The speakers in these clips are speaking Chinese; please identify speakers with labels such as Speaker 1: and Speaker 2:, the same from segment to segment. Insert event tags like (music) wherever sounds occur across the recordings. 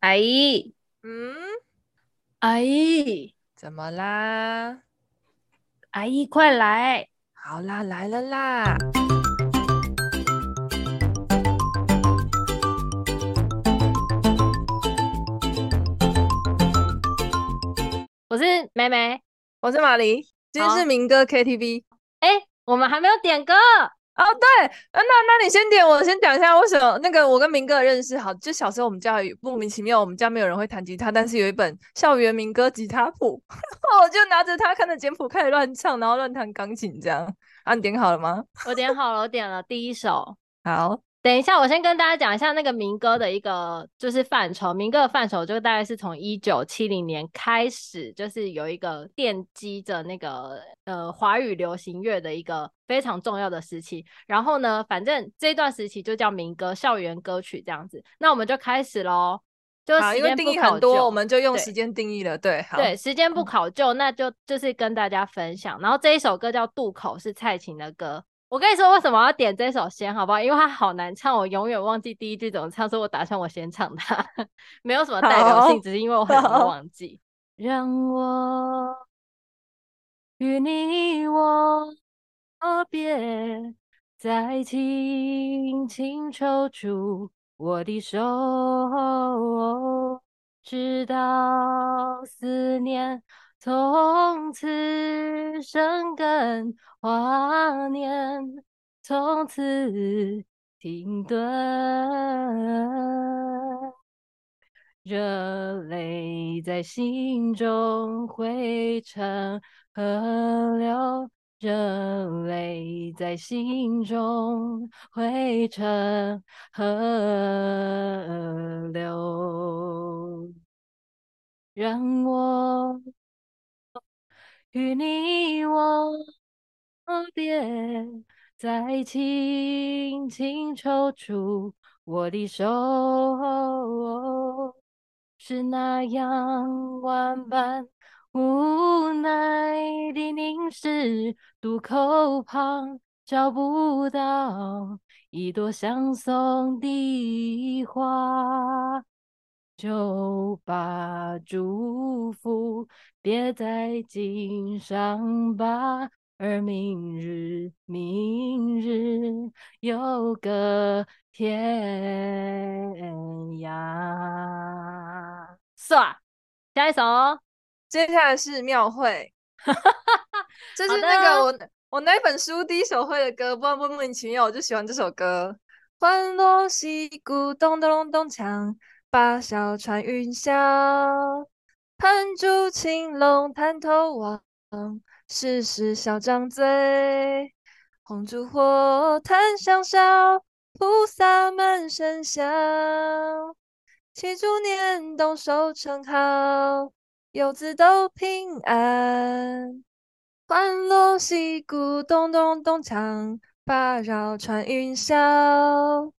Speaker 1: 阿姨，
Speaker 2: 嗯，
Speaker 1: 阿姨，
Speaker 2: 怎么啦？
Speaker 1: 阿姨，快来！
Speaker 2: 好啦，来了啦！
Speaker 1: 我是梅梅，
Speaker 2: 我是玛丽，今天是民歌 KTV。
Speaker 1: 哎、欸，我们还没有点歌。
Speaker 2: 哦，对，那那你先点，我先讲一下为什么那个我跟明哥认识好，就小时候我们家有莫名其妙，我们家没有人会弹吉他，但是有一本校园民歌吉他谱，(laughs) 我就拿着它看着简谱开始乱唱，然后乱弹钢琴这样。啊，你点好了吗？
Speaker 1: 我点好了，我点了第一首。(laughs)
Speaker 2: 好。
Speaker 1: 等一下，我先跟大家讲一下那个民歌的一个就是范畴。民歌的范畴就大概是从一九七零年开始，就是有一个奠基着那个呃华语流行乐的一个非常重要的时期。然后呢，反正这段时期就叫民歌，校园歌曲这样子。那我们就开始喽，就时间定义很多，
Speaker 2: 我们就用时间定义了。对，对，
Speaker 1: 对，时间不考究，那就就是跟大家分享。然后这一首歌叫《渡口》，是蔡琴的歌。我跟你说，为什么要点这首先，好不好？因为它好难唱，我永远忘记第一句怎么唱，所以我打算我先唱它，(laughs) 没有什么代表性，只是因为我很容易忘记。让我与你我别再轻轻抽出我的手，直到思念。从此生根，华年从此停顿，热泪在心中汇成河流，热泪在心中汇成河流，让我。与你我别，再轻轻抽出我的手，是那样万般无奈的凝视，渡口旁找不到一朵相送的花。就把祝福别在襟上吧，而明日，明日又隔天涯。算，下一首，
Speaker 2: 接下来是庙会，(laughs) 这是那个我我那本书第一首会的歌，不知道莫名其妙我就喜欢这首歌。欢锣喜鼓咚咚咚咚锵。把小船运销，盘住青龙探头望，时时小张嘴。红烛火檀香烧，菩萨们生香。祈祝年冬收成好，游子都平安。欢乐喜鼓咚咚咚锵，把绕船云霄。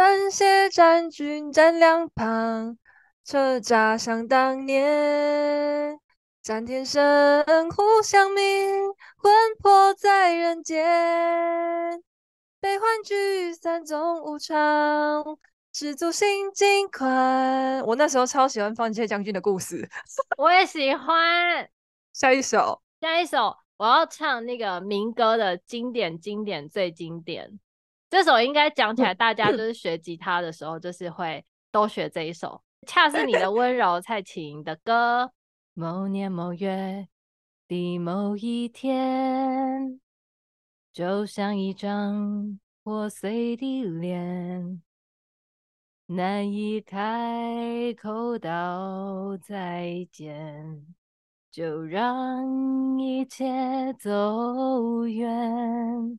Speaker 2: 帆鞋站军站两旁，车闸响当年。战天神呼响鸣，魂魄在人间。悲欢聚散总无常，知足心尽宽。我那时候超喜欢放一些将军的故事，(laughs)
Speaker 1: 我也喜欢。
Speaker 2: 下一首，
Speaker 1: 下一首，我要唱那个民歌的经典，经典最经典。这首应该讲起来，大家就是学吉他的时候，就是会都学这一首。恰是你的 (laughs) 温柔，蔡琴的歌。某年某月的某一天，就像一张破碎的脸，难以开口道再见，就让一切走远。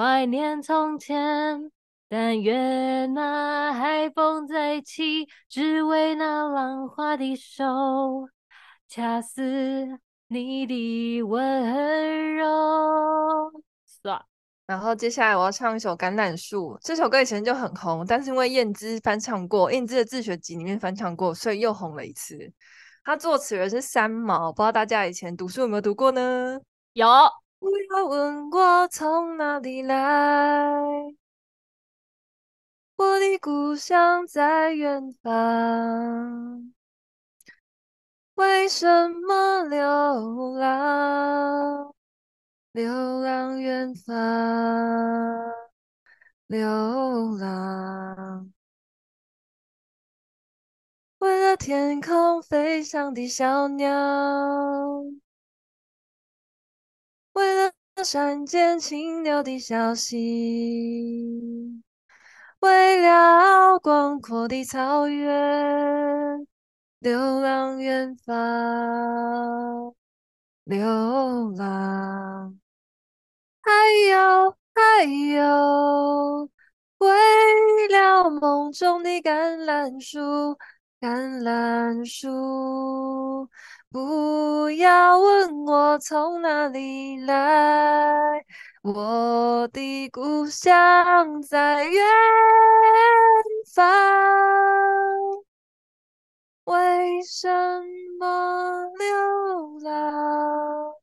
Speaker 1: 怀念从前，但愿那海风再起，只为那浪花的手，恰似你的温柔。算。
Speaker 2: 然后接下来我要唱一首《橄榄树》，这首歌以前就很红，但是因为燕姿翻唱过，燕姿的自学集里面翻唱过，所以又红了一次。他作词人是三毛，不知道大家以前读书有没有读过呢？
Speaker 1: 有。
Speaker 2: 不要问我从哪里来，我的故乡在远方，为什么流浪？流浪远方，流浪，为了天空飞翔的小鸟，为了山间清流的小溪，为了广阔的草原，流浪远方，流浪。还有还有，为了梦中的橄榄树，橄榄树，不要问我从哪里来，我的故乡在远方，为什么流浪？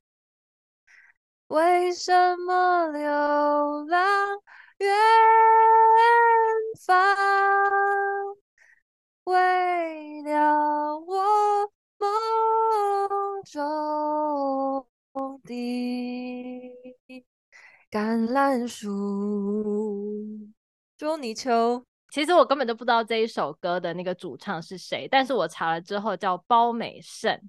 Speaker 2: 为什么流浪远方？为了我梦中的橄榄树。捉泥鳅，
Speaker 1: 其实我根本就不知道这一首歌的那个主唱是谁，但是我查了之后叫包美胜。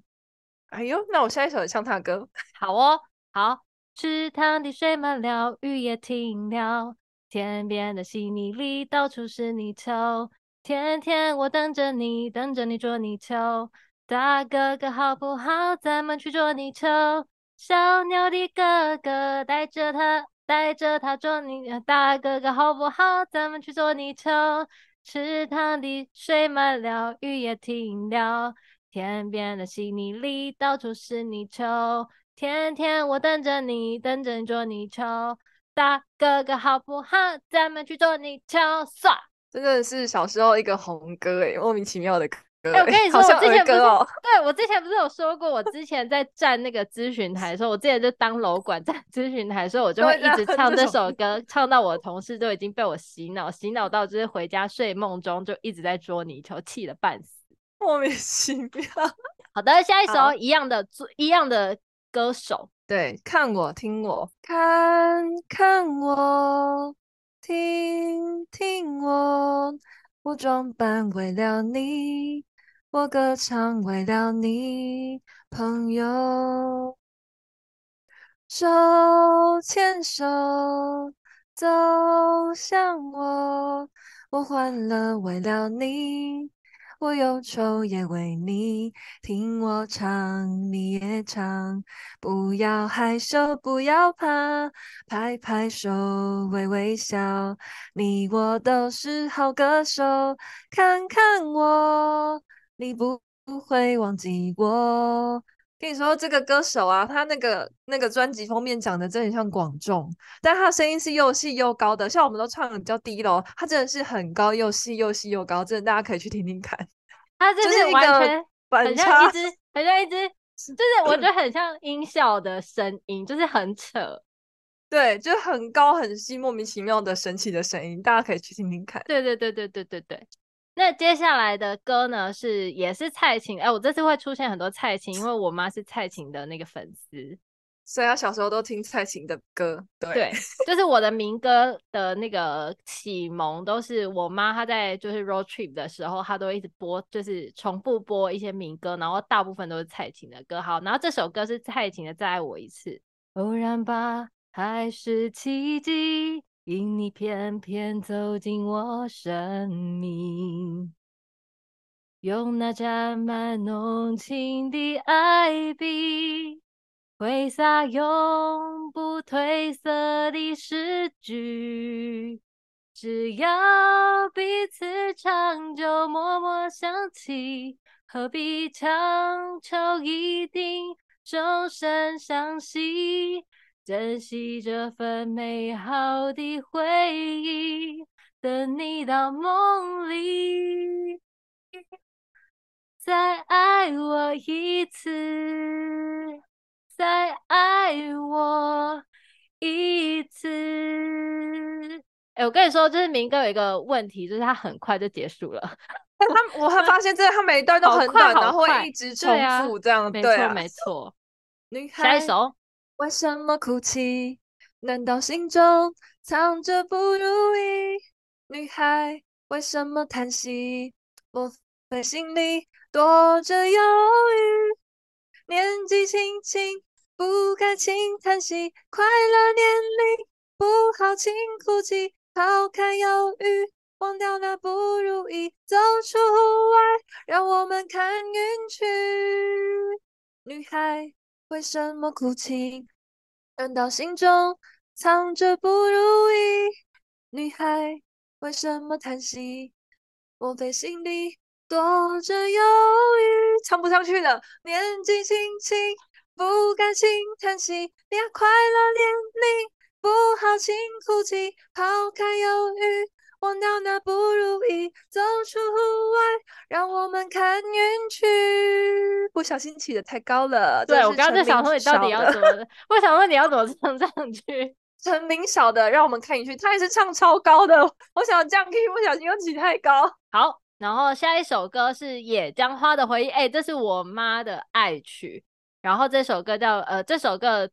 Speaker 2: 哎呦，那我下一首也唱他的歌。(laughs)
Speaker 1: 好哦，好。池塘的水满了，雨也停了，天边的稀泥里到处是泥鳅。天天我等着你，等着你捉泥鳅。大哥哥好不好？咱们去捉泥鳅。小鸟的哥哥带着他，带着他捉泥。大哥哥好不好？咱们去捉泥鳅。池塘的水满了，雨也停了，天边的稀泥里到处是泥鳅。天天我等着你，等着你捉泥鳅。大哥哥好不好？咱们去捉泥鳅。唰，
Speaker 2: 真的是小时候一个红歌诶，莫名其妙的歌。哎、
Speaker 1: 欸，我跟你说，我之前不是，
Speaker 2: 哦、
Speaker 1: 对我之前不是有说过，我之前在站那个咨询台的时候，我之前就当楼管站咨询台的时候，我就会一直 (laughs) 唱这首歌，唱到我的同事都已经被我洗脑，洗脑到就是回家睡梦中就一直在捉泥鳅，气得半死。
Speaker 2: 莫名其妙。
Speaker 1: 好的，下一 (laughs) 首一样的，一样的。歌手，
Speaker 2: 对，看我，听我，看看我，听听我，我装扮为了你，我歌唱为了你，朋友，手牵手走向我，我欢乐为了你。我忧愁也为你，听我唱，你也唱，不要害羞，不要怕，拍拍手，微微笑，你我都是好歌手，看看我，你不会忘记我。跟你说，这个歌手啊，他那个那个专辑封面长得真的很像广仲，但他声音是又细又高的，像我们都唱的比较低咯，他真的是很高又细又细又高，真的大家可以去听听看。(laughs)
Speaker 1: 他真是完全很像一只，很像一只，就是我觉得 (clears throat) 很像音效的声音，就是很扯，
Speaker 2: 对，就很高很细，莫名其妙的神奇的声音，大家可以去听听看。
Speaker 1: 对对对对对对对。那接下来的歌呢，是也是蔡琴，哎、欸，我这次会出现很多蔡琴，因为我妈是蔡琴的那个粉丝，
Speaker 2: 所以她小时候都听蔡琴的歌。对，
Speaker 1: 对 (laughs) 就是我的民歌的那个启蒙，都是我妈她在就是 road trip 的时候，她都会一直播，就是重复播一些民歌，然后大部分都是蔡琴的歌。好，然后这首歌是蔡琴的《再爱我一次》，偶然吧，还是奇迹？因你偏偏走进我生命，用那沾满浓情的爱笔，挥洒永不褪色的诗句，只要彼此长久，默默想起，何必强求一定终身相惜？珍惜这份美好的回忆，等你到梦里。再爱我一次，再爱我一次。哎、欸，我跟你说，就是明哥有一个问题，就是他很快就结束了。(laughs)
Speaker 2: 但他，我还发现，这他每一段都很短，然后会一直重复这样。
Speaker 1: 对啊，
Speaker 2: 对啊，
Speaker 1: 没错，
Speaker 2: 没错。
Speaker 1: 下一首。
Speaker 2: 为什么哭泣？难道心中藏着不如意？女孩，为什么叹息？莫非心里？躲着忧郁，年纪轻轻不该轻叹息，快乐年龄不好轻哭泣，抛开忧郁，忘掉那不如意，走出户外，让我们看云去。女孩为什么哭泣？难道心中藏着不如意？女孩为什么叹息？莫非心里？躲着忧郁，唱不上去了。年纪轻轻，不甘心叹息。你要快乐年龄，不好轻哭泣。抛开忧郁，忘掉那不如意，走出户外，让我们看云去。不小心起的太高了。
Speaker 1: 对，我刚刚在想说，你到底要怎么？我想问你要怎么唱上去？
Speaker 2: 陈明晓的，让我们看云去。他也是唱超高的，我想降 key，不小心又起太高。
Speaker 1: 好。然后下一首歌是《野江花的回忆》，哎，这是我妈的爱曲。然后这首歌叫呃，这首歌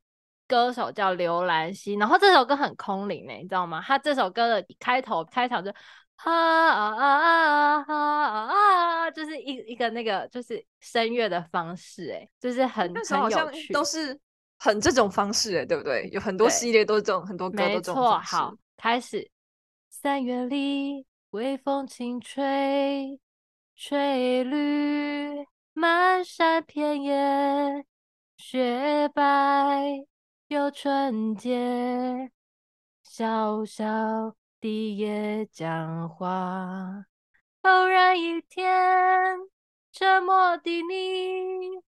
Speaker 1: 歌手叫刘兰希。然后这首歌很空灵哎，你知道吗？他这首歌的开头开场就哈啊啊啊啊啊，就是一一个那个就是声乐的方式哎，就是很很有趣，
Speaker 2: 都是很这种方式哎，对不对？有很多系列都是这种，很多歌都这种方式。
Speaker 1: 好，开始。三月里。微风轻吹，吹绿满山遍野，雪白又纯洁。小小的野姜花，偶然一天，沉默的你，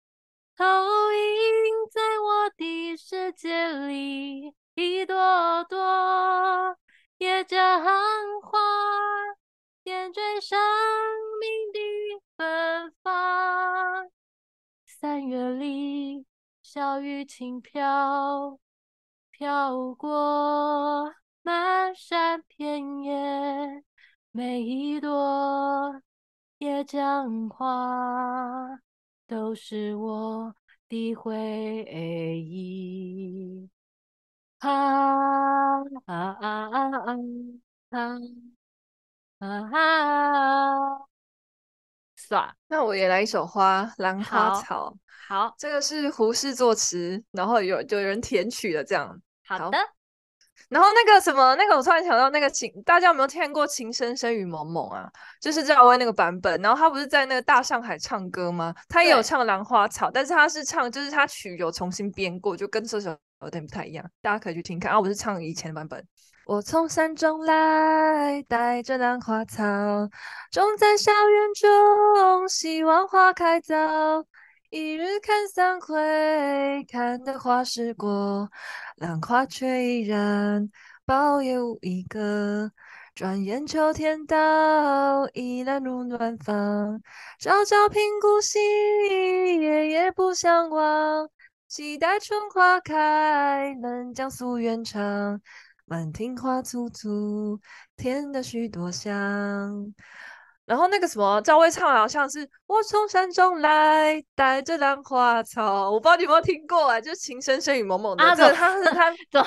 Speaker 1: 投影在我的世界里，一朵朵野姜花。点缀生命的芬芳。三月里，小雨轻飘，飘过漫山遍野，每一朵野姜花都是我的回忆。啊啊啊啊啊！啊啊啊！算，
Speaker 2: 那我也来一首花《兰花草》。
Speaker 1: 好，
Speaker 2: 这个是胡适作词，然后有就有人填曲的这样。
Speaker 1: 好的。
Speaker 2: 然后那个什么，那个我突然想到那个情，大家有没有听过《情深深雨蒙蒙》啊？就是赵薇那个版本。然后他不是在那个大上海唱歌吗？他也有唱《兰花草》，但是他是唱，就是他曲有重新编过，就跟这首有点不太一样。大家可以去听看啊！我是唱以前的版本。我从山中来，带着兰花草，种在校园中，希望花开早。一日看三回，看得花时过，兰花却依然苞也无一个。转眼秋天到，依然入暖房。朝朝频顾惜，夜夜不相忘。期待春花开，能将夙愿偿。满庭花簇簇，添得许多香。然后那个什么，赵薇唱好像是我从山中来，带着兰花草。我不知道你有没有听过啊？就是情深深雨蒙蒙的。啊，这他是他
Speaker 1: 怎么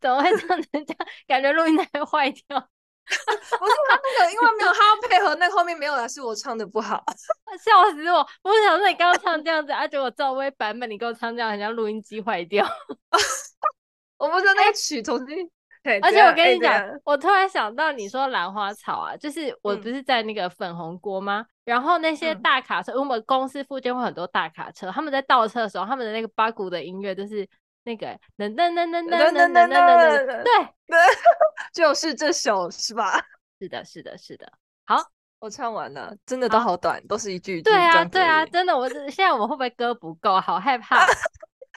Speaker 1: 怎么会唱成这样？感觉录音带坏掉。(laughs)
Speaker 2: 不是他那个，因为没有他要配合，那后面没有来，是我唱的不好，(laughs)
Speaker 1: 笑死我！我想说你刚刚唱这样子，而且我赵薇版本你给我唱这样，好像录音机坏掉。(laughs)
Speaker 2: 我不知道那个曲重新。欸
Speaker 1: 而且我跟你讲，欸、我突然想到，你说兰花草啊，就是我不是在那个粉红锅吗？嗯、然后那些大卡车，嗯、我们公司附近会很多大卡车，他们在倒车的时候，他们的那个八股的音乐就是那个噔噔噔噔噔噔噔噔噔，对，(laughs)
Speaker 2: 就是这首是吧？(laughs)
Speaker 1: 是的，是的，是的。好，
Speaker 2: 我唱完了，真的都好短，都是一句。
Speaker 1: 对啊，对啊，真的，我现在我们会不会歌不够？好害 (laughs) 怕。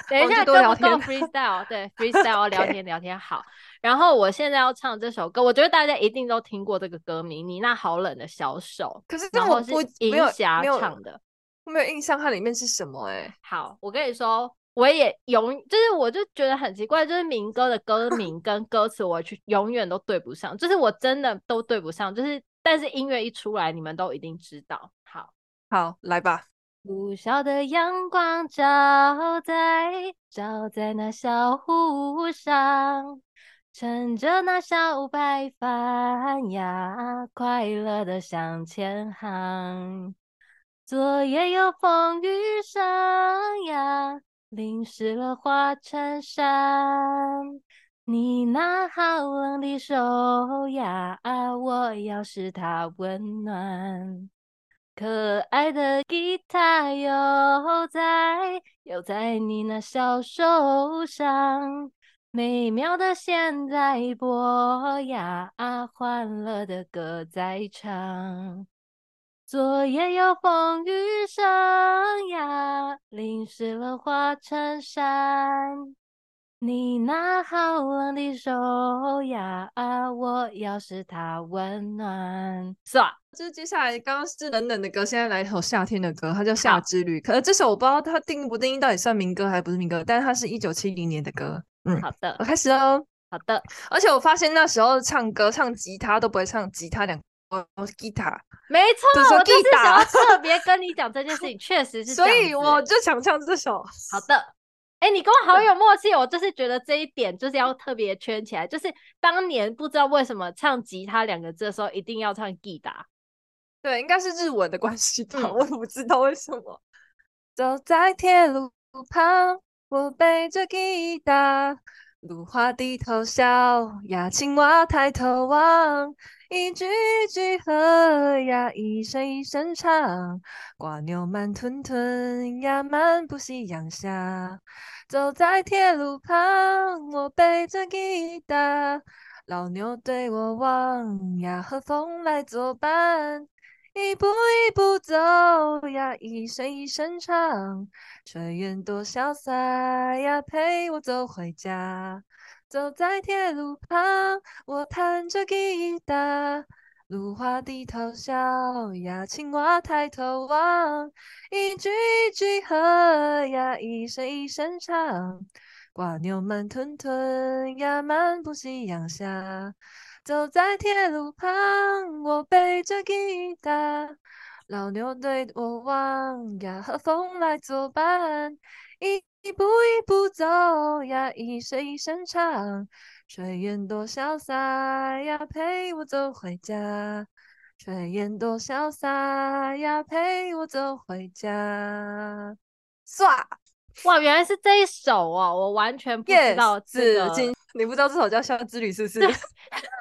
Speaker 1: 等一下，多聊天 freestyle，对 freestyle 聊天聊天好。然后我现在要唱这首歌，我觉得大家一定都听过这个歌名《你那好冷的小手》，
Speaker 2: 可是这我不
Speaker 1: 银霞唱的，
Speaker 2: 我没有印象它里面是什么哎。
Speaker 1: 好，我跟你说，我也永就是我就觉得很奇怪，就是民歌的歌名 (laughs) 跟歌词我去永远都对不上，就是我真的都对不上，就是但是音乐一出来，你们都一定知道。好，
Speaker 2: 好，来吧。
Speaker 1: 不晓的阳光照在照在那小湖上，乘着那小白帆呀，快乐的向前航。昨夜有风雨声呀，淋湿了花衬衫。你那好冷的手呀，我要使它温暖。可爱的吉他又在又在你那小手上，美妙的现在播呀，欢乐的歌在唱。昨夜有风雨声呀，淋湿了花衬衫。你那好冷的手呀，我要使它温暖。是吧？
Speaker 2: 就是接下来刚刚是冷冷的歌，现在来一首夏天的歌，它叫《夏之旅》。可是这首我不知道它定不定义，到底算民歌还是不是民歌？但是它是一九七零年的歌。嗯，
Speaker 1: 好的，
Speaker 2: 我开始哦。
Speaker 1: 好的，
Speaker 2: 而且我发现那时候唱歌唱吉他都不会唱吉他两个，我是吉他。
Speaker 1: 没错，我就是想要特别跟你讲这件事情，(laughs) 确实是。
Speaker 2: 所以我就想唱这首。
Speaker 1: 好的。哎、欸，你跟我好有默契，我就是觉得这一点就是要特别圈起来。就是当年不知道为什么唱吉他两个字的时候，一定要唱吉他。
Speaker 2: 对，应该是日文的关系吧，嗯、我也不知道为什么。走在铁路旁，我背着吉他，芦花低头笑呀，青蛙抬头望。一句句和呀，一声一声唱，蜗牛慢吞吞呀，漫步夕阳下。走在铁路旁，我背着吉他，老牛对我望呀，和风来作伴。一步一步走呀，一声一声唱，炊烟多潇洒呀，陪我走回家。走在铁路旁，我弹着吉他，芦花低头笑呀，青蛙抬头望，一句一句和呀，一声一声唱，蜗牛慢吞吞呀，漫步夕阳下。走在铁路旁，我背着吉他，老牛对我望呀，和风来作伴。一一步一步走呀，一声一声唱，炊烟多潇洒呀，陪我走回家。炊烟多潇洒呀，陪我走回家。唰，
Speaker 1: 哇，原来是这一首哦，我完全不知道这个。
Speaker 2: Yes, 你不知道这首叫《夏之旅》是不是？(laughs)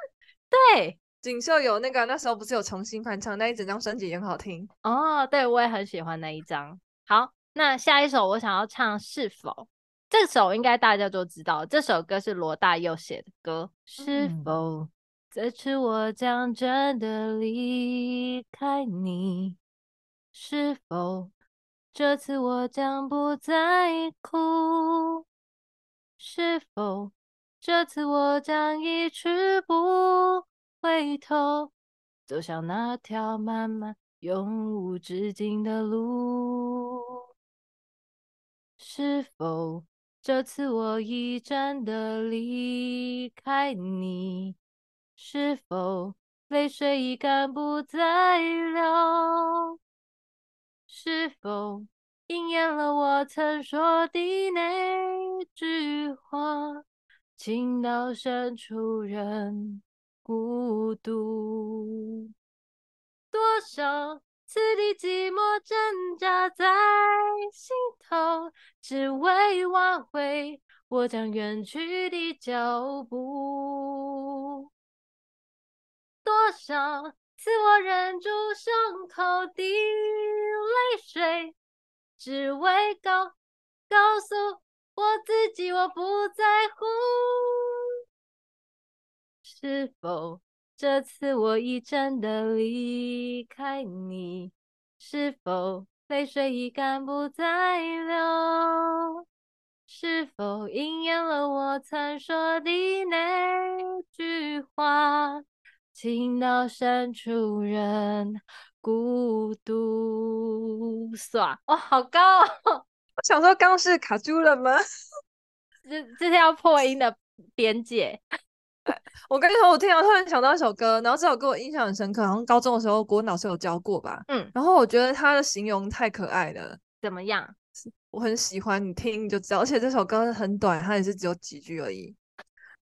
Speaker 1: 对，
Speaker 2: 锦绣有那个那时候不是有重新翻唱那一整张专辑也很好听
Speaker 1: 哦。对，我也很喜欢那一张。好。那下一首我想要唱是否？这首应该大家都知道，这首歌是罗大佑写的歌。是否这次我将真的离开你？是否这次我将不再哭？是否这次我将一去不回头，走向那条漫漫永无止境的路？是否这次我已真的离开你？是否泪水已干不再流？是否应验了我曾说的那句话？情到深处人孤独，多少？次的寂寞挣扎在心头，只为挽回我将远去的脚步。多少次我忍住胸口的泪水，只为告告诉我自己，我不在乎。是否这次我已真的离开你？是否泪水已干不再流？是否应验了我曾说的那句话？情到深处人孤独。算哇，好高哦！
Speaker 2: 我想说，刚是卡住了吗？(laughs)
Speaker 1: 这这是要破音的边界。(laughs)
Speaker 2: 我跟你说，我听到突然想到一首歌，然后这首歌我印象很深刻，好像高中的时候国文老师有教过吧。
Speaker 1: 嗯，
Speaker 2: 然后我觉得他的形容太可爱了。
Speaker 1: 怎么样？
Speaker 2: 我很喜欢，你听就知道。而且这首歌很短，它也是只有几句而已。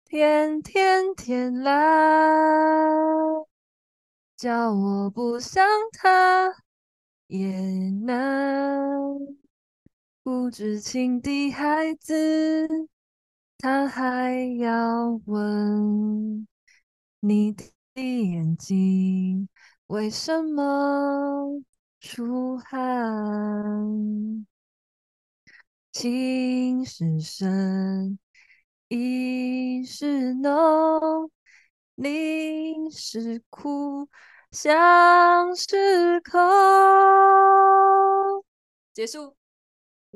Speaker 2: 天天天蓝，叫我不想他也难。不知情的孩子，他还要问你的眼睛为什么出汗？情是深，意是浓，你是苦，相是空。结束。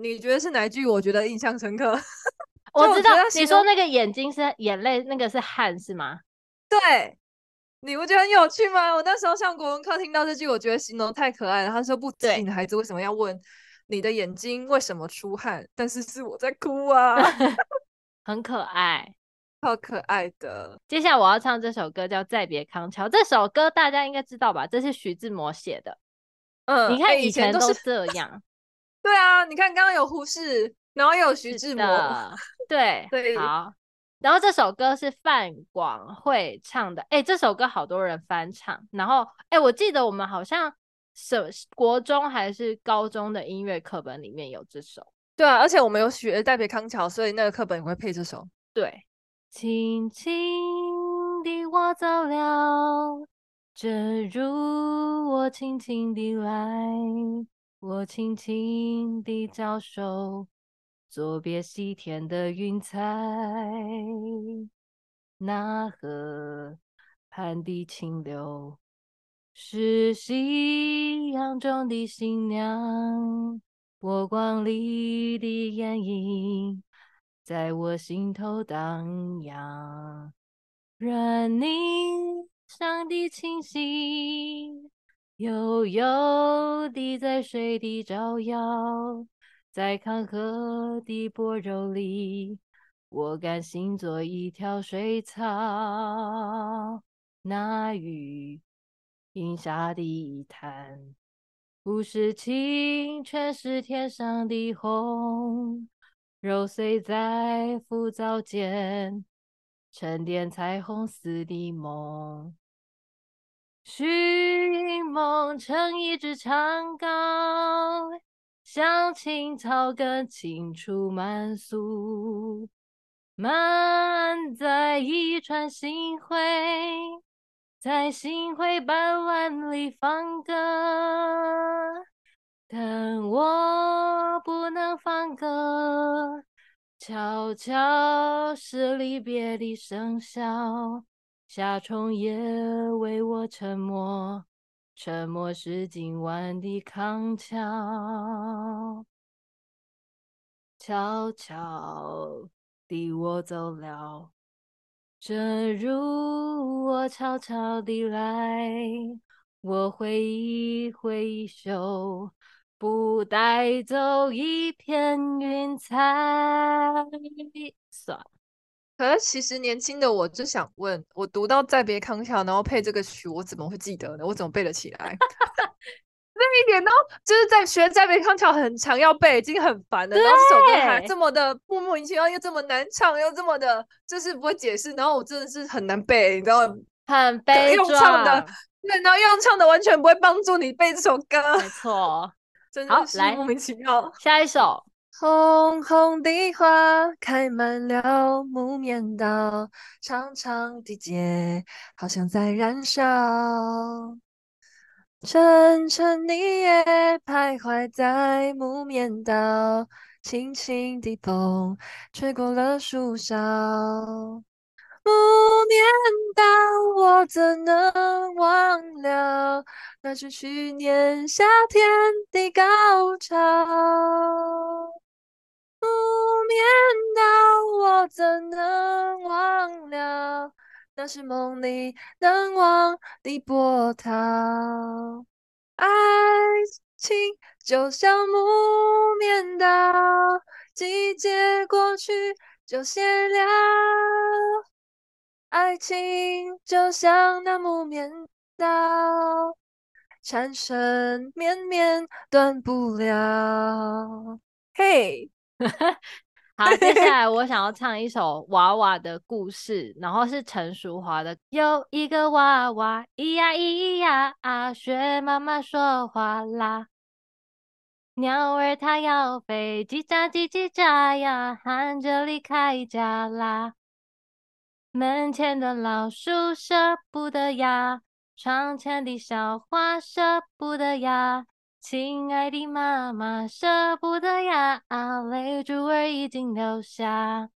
Speaker 2: 你觉得是哪一句？我觉得印象深刻。(laughs)
Speaker 1: 我知道你说那个眼睛是眼泪，那个是汗是吗？
Speaker 2: 对，你不觉得很有趣吗？我那时候上国文课听到这句，我觉得形容太可爱了。他说：“不知情的孩子为什么要问你的眼睛为什么出汗？”但是是我在哭啊，(laughs)
Speaker 1: 很可爱，
Speaker 2: 好可爱的。
Speaker 1: 接下来我要唱这首歌叫《再别康桥》，这首歌大家应该知道吧？这是徐志摩写的。嗯，你看以前都是这样。
Speaker 2: 对啊，你看刚刚有胡适，然后又有徐志摩，(laughs)
Speaker 1: 对对，好。然后这首歌是范广惠唱的，哎，这首歌好多人翻唱。然后，哎，我记得我们好像什国中还是高中的音乐课本里面有这首。
Speaker 2: 对啊，而且我们有学《再别康桥》，所以那个课本也会配这首。
Speaker 1: 对，轻轻地我走了，正如我轻轻地来。我轻轻地招手，作别西天的云彩。那河畔的清流，是夕阳中的新娘。波光里的眼影，在我心头荡漾。愿你上的清醒。悠悠地在水底照耀，在康河的般若里，我甘心做一条水草。那雨饮下的一滩，不是清泉，是天上的虹。揉碎在浮藻间，沉淀彩虹似的梦。寻梦成一支长篙，向青草更青处漫溯，满载一船星辉，在星辉斑斓里放歌，但我不能放歌，悄悄是离别的笙箫。夏虫也为我沉默，沉默是今晚的康桥。悄悄地我走了，正如我悄悄地来。我挥一挥衣袖，不带走一片云彩。算了。
Speaker 2: 可是其实年轻的我就想问，我读到再别康桥，然后配这个曲，我怎么会记得呢？我怎么背得起来？(laughs) 那一点都就是在学再别康桥很长要背，已经很烦了。然后这首歌还这么的莫名其妙，又这么难唱，又这么的，就是不会解释。然后我真的是很难背，你知道
Speaker 1: 很悲
Speaker 2: 用唱的，对，然后用唱的完全不会帮助你背这首歌。
Speaker 1: 没错，(laughs)
Speaker 2: 真的是莫名其妙。
Speaker 1: 下一首。
Speaker 2: 红红的花开满了木棉道，长长的街好像在燃烧。沉沉的夜徘徊在木棉道，轻轻的风吹过了树梢。木棉道，我怎能忘了？那是去年夏天的高潮。木棉道，我怎能忘了？那是梦里难忘的波涛，爱情就像木棉道，季节过去就谢了。爱情就像那木棉道，缠缠绵绵断不了。嘿、(laughs)
Speaker 1: 好，接下来我想要唱一首娃娃的故事，然后是陈淑樺的。有一个娃娃，咿呀咿呀啊，学妈妈说话啦。鸟儿它要飞，叽喳叽叽喳呀，喊着离开家啦。门前的老树舍不得呀，窗前的小花舍不得呀。亲爱的妈妈，舍不得呀，泪珠儿已经流下。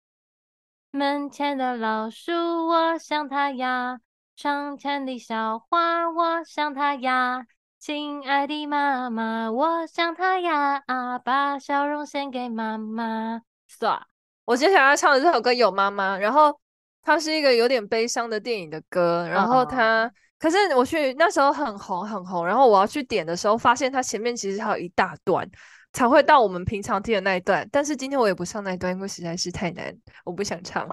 Speaker 1: 门前的老树，我想它呀；窗前的小花，我想它呀。亲爱的妈妈，我想它呀，把笑容献给妈妈。
Speaker 2: 算，我接下来要唱的这首歌有妈妈，然后它是一个有点悲伤的电影的歌，然后它。Uh. 可是我去那时候很红很红，然后我要去点的时候，发现它前面其实还有一大段才会到我们平常听的那一段。但是今天我也不唱那一段，因为实在是太难，我不想唱。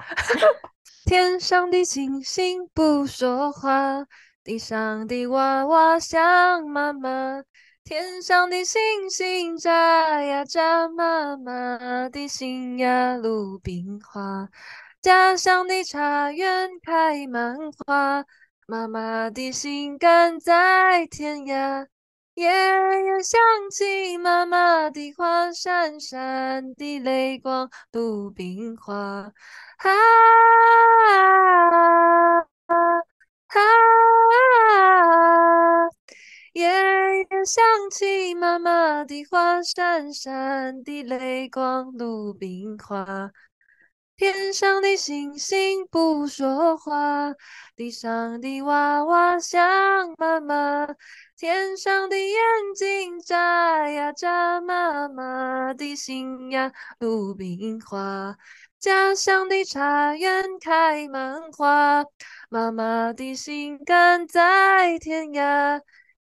Speaker 2: (laughs) 天上的星星不说话，地上的娃娃想妈妈。天上的星星眨呀眨，妈妈的心呀鲁冰花。家乡的茶园开满花。妈妈的心肝在天涯，夜夜想起妈妈的话，闪闪的泪光鲁冰花。啊啊啊！夜夜想起妈妈的话，闪闪的泪光鲁冰花。天上的星星不说话，地上的娃娃想妈妈。天上的眼睛眨呀眨，妈妈的心呀鲁冰花。家乡的茶园开满花，妈妈的心肝在天涯。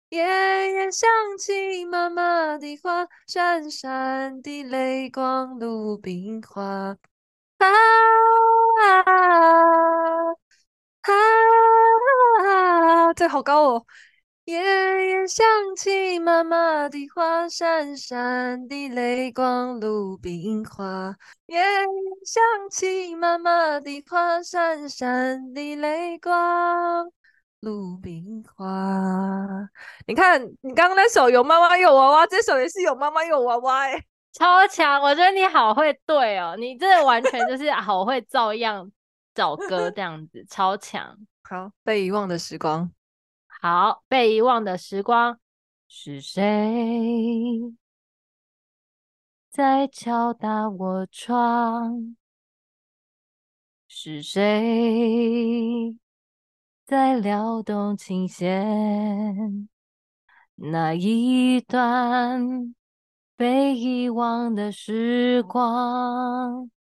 Speaker 2: 夜夜想起妈妈的话，闪闪的泪光鲁冰花。啊啊啊啊！这好高哦！夜夜想起妈妈的话，闪闪的泪光鲁冰花。夜夜想起妈妈的话，闪闪的泪光鲁冰花。你看，你刚刚那首有妈妈有娃娃，这首也是有妈妈有娃娃哎。
Speaker 1: 超强！我觉得你好会对哦，你这完全就是好会照样找歌这样子，超强。
Speaker 2: 好，被遗忘的时光。
Speaker 1: 好，被遗忘的时光是谁在敲打我窗？是谁在撩动琴弦？那一段。被遗忘的时光，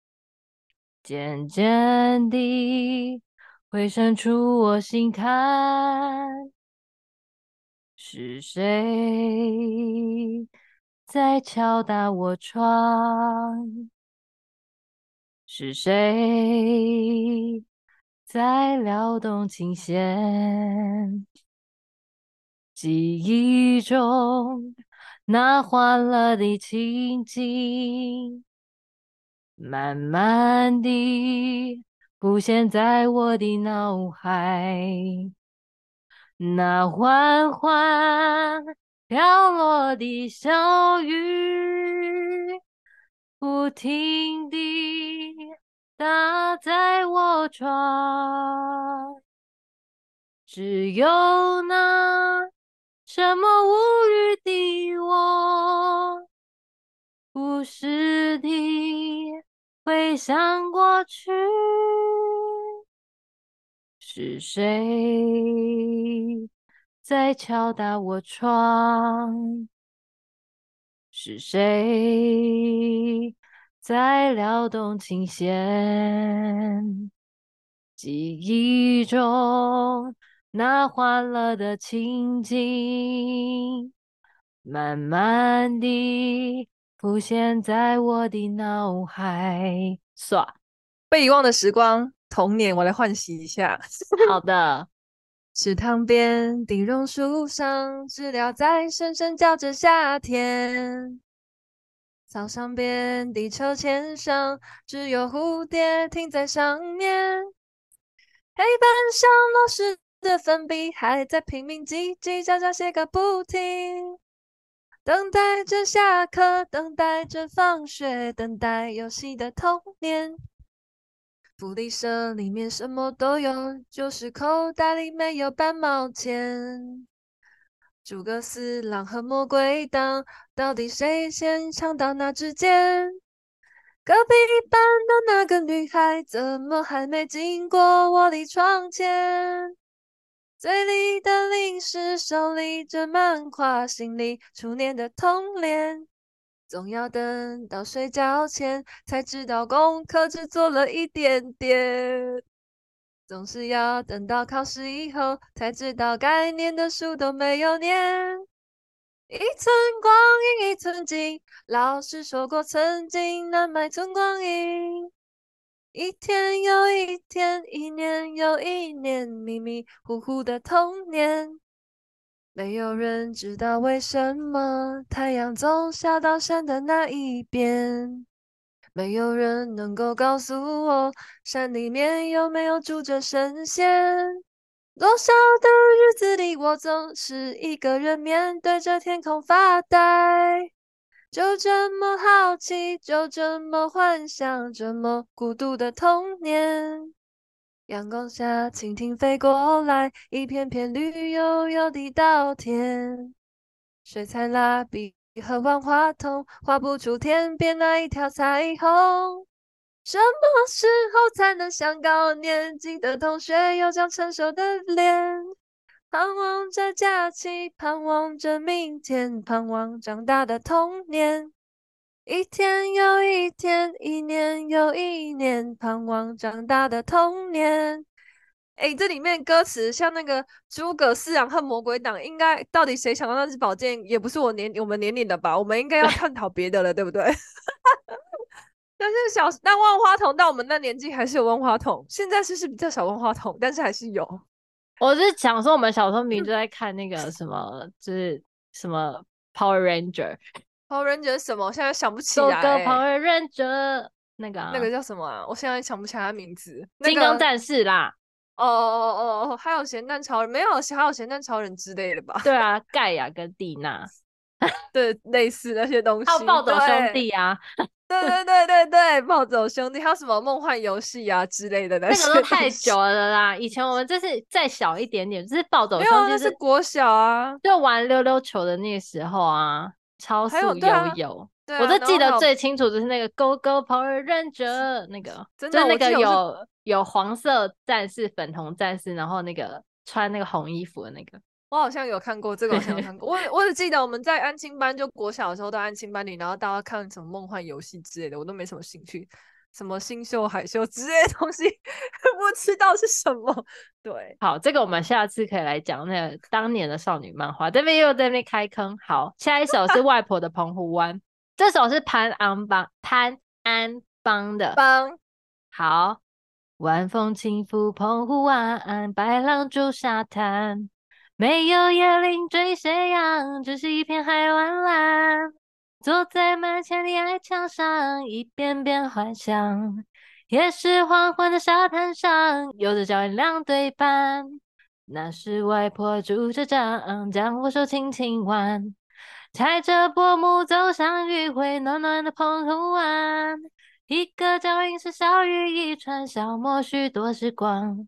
Speaker 1: 渐渐地回渗出我心坎。是谁在敲打我窗？是谁在撩动琴弦？记忆中。那欢乐的情景，慢慢地浮现在我的脑海。那缓缓飘落的小雨，不停地打在我窗。只有那。什么无语的我，不时地回想过去，是谁在敲打我窗？是谁在撩动琴弦？记忆中那欢乐的情景，慢慢地浮现在我的脑海。唰，
Speaker 2: 被遗忘的时光，童年，我来唤醒一下。
Speaker 1: 好的，(laughs)
Speaker 2: 池塘边的榕树上，知了在声声叫着夏天。操场边的秋千上，只有蝴蝶停在上面。黑板上老师的粉笔还在拼命叽叽喳喳写个不停，等待着下课，等待着放学，等待游戏的童年。福利社里面什么都有，就是口袋里没有半毛钱。诸葛四郎和魔鬼党，到底谁先抢到那支箭？隔壁班的那个女孩，怎么还没经过我的窗前？嘴里的零食，手里的漫画，心里初恋的童年，总要等到睡觉前才知道功课只做了一点点，总是要等到考试以后才知道该念的书都没有念。一寸光阴一寸金，老师说过，曾经难买寸光阴。一天又一天，一年又一年，迷迷糊糊的童年，没有人知道为什么太阳总下到山的那一边，没有人能够告诉我，山里面有没有住着神仙。多少的日子里，我总是一个人面对着天空发呆，就这么好奇，就这么幻想，这么孤独的童年。阳光下，蜻蜓飞过来，一片片绿油油的稻田。水彩蜡笔和万花筒画不出天边那一条彩虹。什么时候才能像高年级的同学有张成熟的脸？盼望着假期，盼望着明天，盼望长大的童年。一天又一天，一年又一年，盼望长大的童年。哎，这里面歌词像那个诸葛四郎和魔鬼党，应该到底谁抢到那支宝剑？也不是我年我们年龄的吧？我们应该要探讨别的了，对不对？(laughs) 但是小但万花筒到我们那年纪还是有万花筒，现在是是比较少万花筒，但是还是有。
Speaker 1: 我是想说，我们小时候明明就在看那个什么，嗯、就是什么 Power Ranger，Power
Speaker 2: Ranger 什么？我现在想不起来、欸。
Speaker 1: 个 Power Ranger 那个、啊、
Speaker 2: 那个叫什么啊？我现在想不起来他名字。
Speaker 1: 金刚战士啦。
Speaker 2: 哦哦哦哦，还有咸蛋超人没有？还有咸蛋超人之类的吧？
Speaker 1: 对啊，盖亚跟蒂娜，(laughs)
Speaker 2: 对，类似那些东西。
Speaker 1: 还有暴走兄弟啊。
Speaker 2: 对对对对对，暴走兄弟还有什么梦幻游戏啊之类的那
Speaker 1: 那个都太久了啦！以前我们就是再小一点点，就是暴走兄弟、就是，
Speaker 2: 那是国小啊，
Speaker 1: 就玩溜溜球的那个时候啊，超速悠悠，我都记得最清楚，就是那个 Go Go Power Ranger 那个，真的就那个有有黄色战士、粉红战士，然后那个穿那个红衣服的那个。
Speaker 2: 我好像有看过这个，好像有看过。我我只记得我们在安亲班，就国小的时候到安亲班里，然后大家看什么梦幻游戏之类的，我都没什么兴趣。什么星宿海秀之类的东西，(laughs) 不知道是什么。对，
Speaker 1: 好，这个我们下次可以来讲那个当年的少女漫画。这边又在那边开坑。好，下一首是外婆的澎湖湾，这首是潘安邦潘安邦的。
Speaker 2: 邦
Speaker 1: 好，晚风轻拂澎湖湾，白浪逐沙滩。没有椰林缀斜阳，只是一片海湾蓝。坐在门前的矮墙上，一遍遍幻想。也是黄昏的沙滩上，有着脚印两对半。那是外婆拄着杖，将我手轻轻挽。踩着薄暮走向余晖暖暖的澎湖湾。一个脚印是小雨一串，消磨许多时光。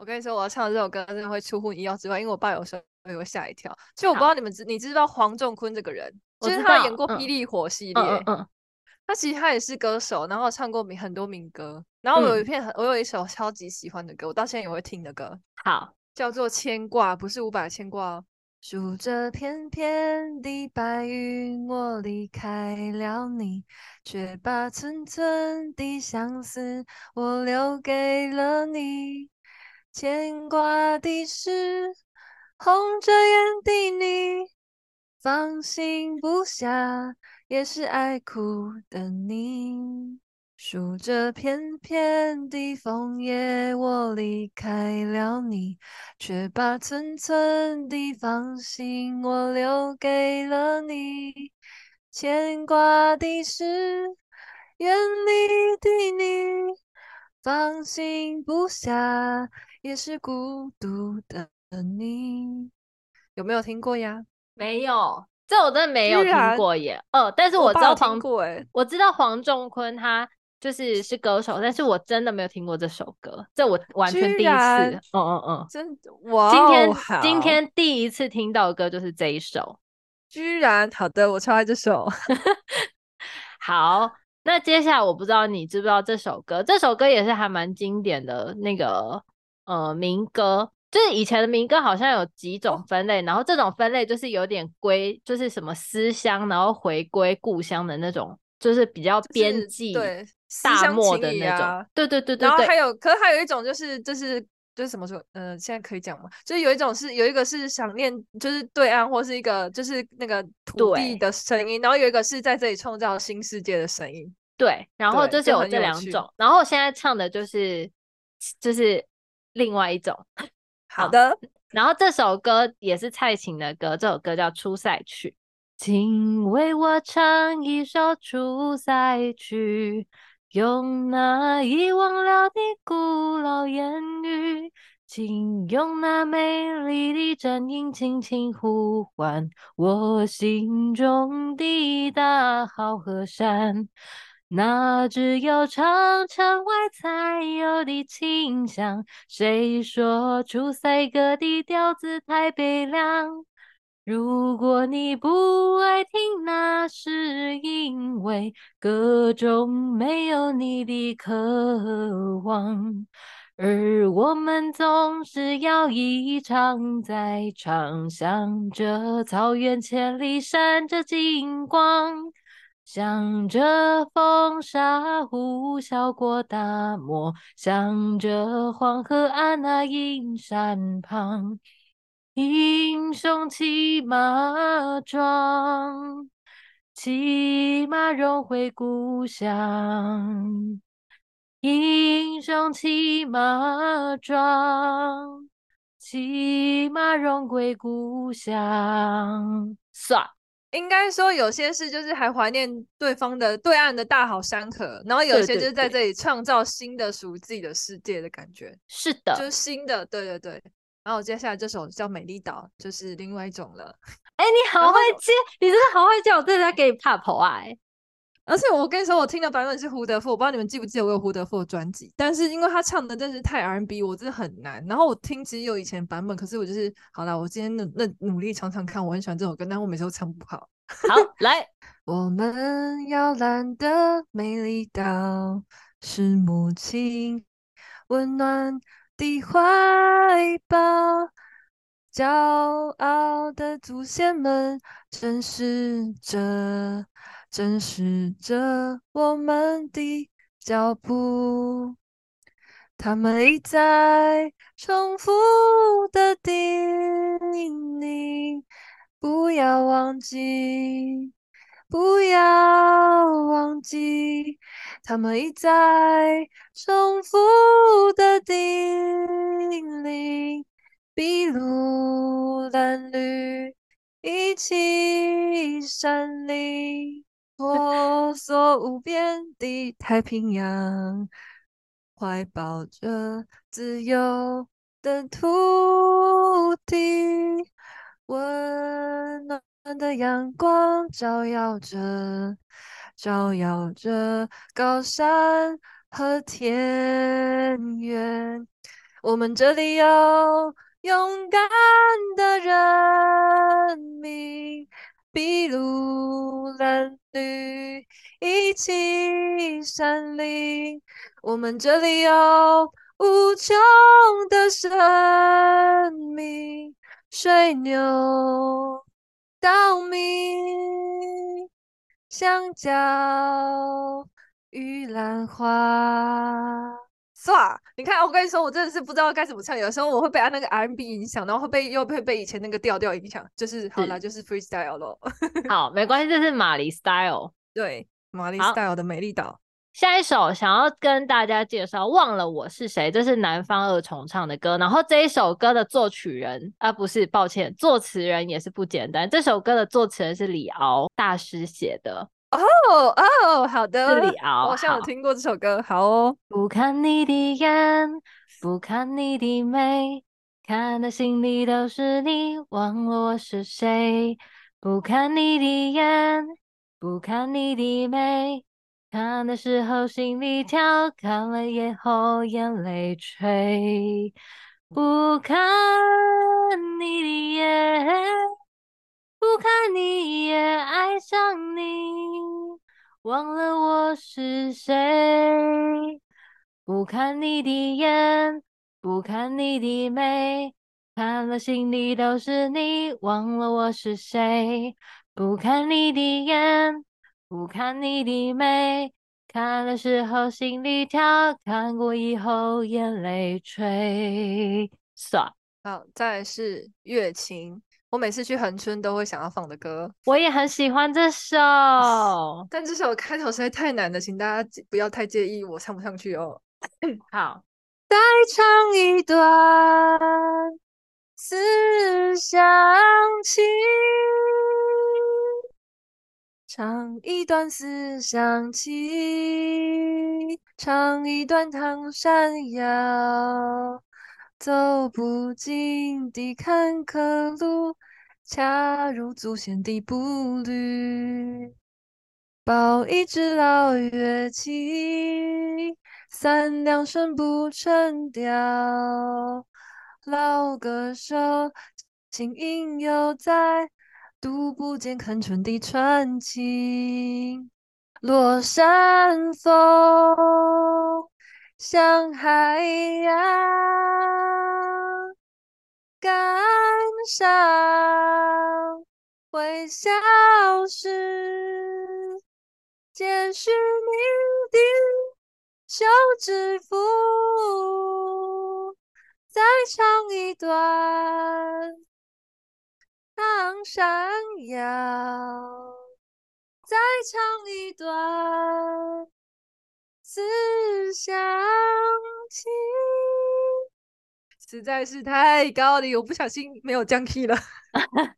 Speaker 2: 我跟你说，我要唱的这首歌真的会出乎意料之外，因为我爸有时候。也会吓一跳，其实我不知道你们知，你知道黄仲坤这个人？就是他演过《霹雳火》系列，嗯嗯嗯，他其实他也是歌手，然后唱过民很多民歌，然后我有一片，我有一首超级喜欢的歌，我到现在也会听的歌，
Speaker 1: 好，
Speaker 2: 叫做《牵挂》，不是五百牵挂。数着片片的白云，我离开了你，却把寸寸的相思我留给了你，牵挂的是。红着眼的你，放心不下，也是爱哭的你。数着片片的枫叶，我离开了你，却把寸寸的芳心我留给了你。牵挂的是远离的你，放心不下，也是孤独的。你有没有听过呀？
Speaker 1: 没有，这我真的没有听过耶。哦，但是我知道黄，我，我知道黄仲坤他就是是歌手，但是我真的没有听过这首歌，这我完全第一次。嗯嗯嗯，
Speaker 2: 真的哇！
Speaker 1: 今天今天第一次听到的歌就是这一首，
Speaker 2: 居然好的，我超爱这首。(laughs)
Speaker 1: 好，那接下来我不知道你知不知道这首歌，这首歌也是还蛮经典的那个呃民歌。就是以前的民歌好像有几种分类，哦、然后这种分类就是有点归，就是什么思乡，然后回归故乡的那种，就是比较边际、对大漠的那种。啊、对对对对。
Speaker 2: 然后还有，可是还有一种就是就是就是什么说，嗯、呃，现在可以讲吗？就是有一种是有一个是想念，就是对岸或是一个就是那个土地的声音，然后有一个是在这里创造新世界的声音。
Speaker 1: 对，然后就是有这两种，然后我现在唱的就是就是另外一种。
Speaker 2: 好的，
Speaker 1: 然后这首歌也是蔡琴的歌，这首歌叫《出塞曲》，请为我唱一首《出塞曲》，用那遗忘了的古老言语，请用那美丽的颤音轻轻呼唤我心中的大好河山。那只有长城外才有的清香，谁说出塞歌的调子太悲凉？如果你不爱听，那是因为歌中没有你的渴望，而我们总是要一唱再唱，向着草原千里闪着金光。向着风沙呼啸过大漠，向着黄河岸那阴山旁，英雄骑马壮，骑马荣回故乡。英雄骑马壮，骑马荣归故乡。算。
Speaker 2: 应该说有些是就是还怀念对方的对岸的大好山河，然后有些就是在这里创造新的属于自己的世界的感觉。
Speaker 1: 是的，
Speaker 2: 就是新的，对对对。然后接下来这首叫《美丽岛》，就是另外一种了。
Speaker 1: 哎、欸，你好会接，你真的好会接，我真的在给你怕跑啊！
Speaker 2: 而且我跟你说，我听的版本是胡德夫，我不知道你们记不记得我有胡德夫的专辑，但是因为他唱的真是太 R&B，我真的很难。然后我听其实有以前版本，可是我就是好了，我今天那那努力唱唱看，我很喜欢这首歌，但我每次都唱不好。
Speaker 1: 好，来，(laughs)
Speaker 2: 我们摇篮的美丽岛，是母亲温暖的怀抱。骄傲的祖先们，正视着，正视着我们的脚步。他们一再重复的叮咛，不要忘记，不要忘记。他们一再重复的叮咛。筚路蓝缕，一起山林，婆娑无边的太平洋，怀抱着自由的土地，温暖的阳光照耀着，照耀着高山和田园。我们这里有勇敢的人民，筚路蓝缕，一起山林。我们这里有无穷的生命，水牛、稻米、香蕉、玉兰花。唰！你看，我跟你说，我真的是不知道该怎么唱。有时候我会被他那个 R&B 影响，然后会被又会被以前那个调调影响。就是好了，就是 freestyle 咯。(laughs)
Speaker 1: 好，没关系，这是玛丽 style。
Speaker 2: 对，玛丽 style 的美丽岛。
Speaker 1: 下一首想要跟大家介绍，忘了我是谁，这是南方二重唱的歌。然后这一首歌的作曲人啊，不是，抱歉，作词人也是不简单。这首歌的作词人是李敖大师写的。
Speaker 2: 哦哦，好的，
Speaker 1: 这里哦，
Speaker 2: 我好像有听过这首歌，好哦。
Speaker 1: 不看你的眼，不看你的眉，看的心里都是你，忘了我是谁。不看你的眼，不看你的眉，看的时候心里跳，看了以后眼泪垂。不看你的眼。不看你也爱上你，忘了我是谁。不看你的眼，不看你的眉，看了心里都是你，忘了我是谁。不看你的眼，不看你的眉，看的时候心里跳，看过以后眼泪垂。算，
Speaker 2: 好，再来是月琴。我每次去恒春都会想要放的歌，
Speaker 1: 我也很喜欢这首，(laughs)
Speaker 2: 但这首开头实在太难了，请大家不要太介意我唱不上去哦。(coughs)
Speaker 1: 好，
Speaker 2: 再唱一段思乡情，唱一段思乡情，唱一段唐山谣。走不尽的坎坷路，恰如祖先的步履。抱一支老乐器，三两声不成调。老歌手，轻吟犹在，读不尽恒春的传奇。落山风，像海洋。感伤会消失，见续你的休止符，再唱一段唐山谣，再唱一段思想情。实在是太高了，我不小心没有降 key 了。(laughs)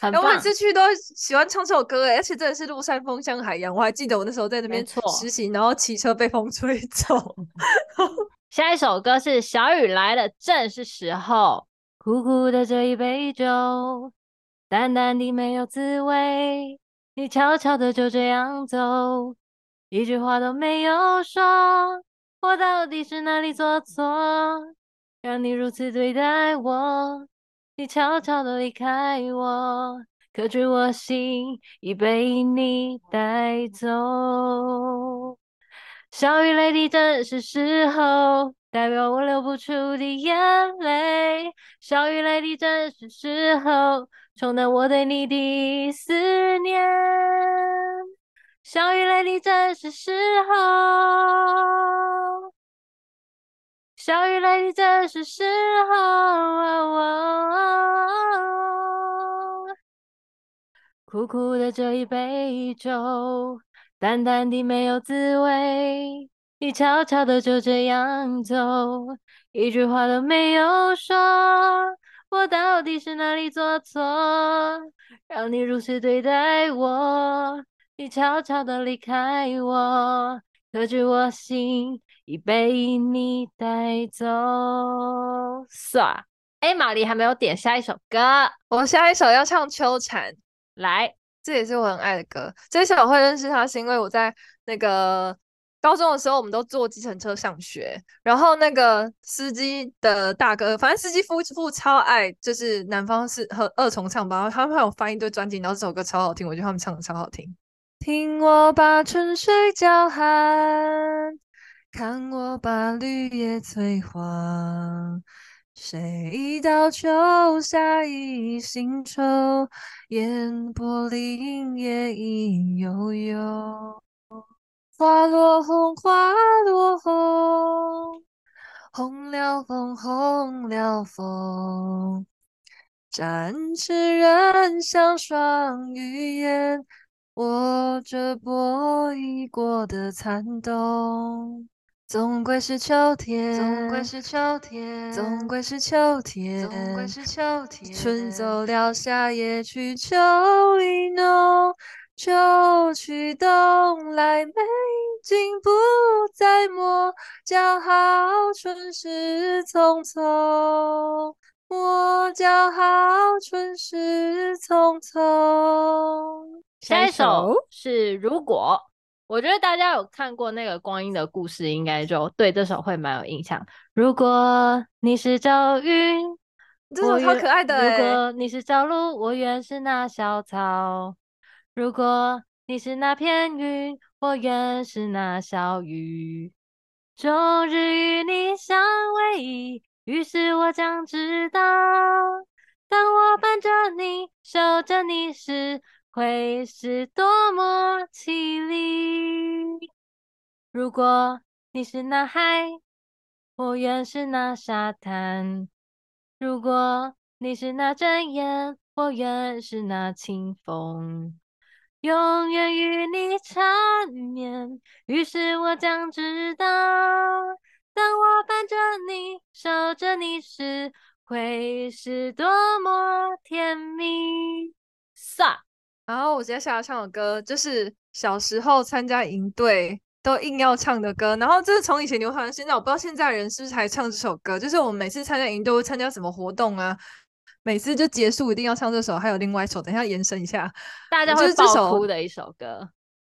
Speaker 2: 然后我每次去都喜欢唱这首歌，而且真的是落山风向海洋。我还记得我那时候在那边实习，然后骑车被风吹走。(laughs)
Speaker 1: 下一首歌是小雨来了，正是时候。苦苦的这一杯酒，淡淡的没有滋味。你悄悄的就这样走，一句话都没有说。我到底是哪里做错？让你如此对待我，你悄悄地离开我，可知我心已被你带走。小雨泪的正是时候，代表我流不出的眼泪。小雨泪的正是时候，冲淡我对你的思念。小雨来的正是时候。小雨来的正是时候，哦哦，苦苦的这一杯酒，淡淡的没有滋味。你悄悄的就这样走，一句话都没有说，我到底是哪里做错，让你如此对待我？你悄悄地离开我，可知我心已被你带走。算。哎，玛丽还没有点下一首歌，
Speaker 2: 我下一首要唱《秋蝉》，
Speaker 1: 来，
Speaker 2: 这也是我很爱的歌。这首我会认识它，是因为我在那个高中的时候，我们都坐计程车上学，然后那个司机的大哥，反正司机夫妇超爱，就是南方是和二重唱吧，他们还有翻一堆专辑，然后这首歌超好听，我觉得他们唱的超好听。听我把春水叫寒，看我把绿叶催黄。谁道秋下一新愁，烟波林叶影悠悠。花落红，花落红，红了枫，红了枫。展翅人像双鱼眼，握着波已过的残冬。总归是秋天，总归是秋天，总归是秋天，总归是秋天。春走了，夏也去，秋意浓，秋去冬来，美景不再磨，叫好春事匆匆，莫叫好春事匆匆。
Speaker 1: 下一首是如果。我觉得大家有看过那个光阴的故事，应该就对这首会蛮有印象。如果你是朝云，
Speaker 2: 这首超可爱的。
Speaker 1: 如果你是朝露，我愿是那小草。如果你是那片云，我愿是那小雨。终日与你相偎依，于是我将知道，当我伴着你，守着你时。会是多么凄厉！如果你是那海，我愿是那沙滩；如果你是那阵烟，我愿是那清风，永远与你缠绵。于是我将知道，当我伴着你，守着你时，会是多么甜蜜。撒。
Speaker 2: 然后我接下来唱的歌，就是小时候参加营队都硬要唱的歌。然后这是从以前流传到现在，我不知道现在人是不是还唱这首歌。就是我们每次参加营队，会参加什么活动啊，每次就结束一定要唱这首。还有另外一首，等一下延伸一下，(laughs)
Speaker 1: 大家会爆哭的一首歌。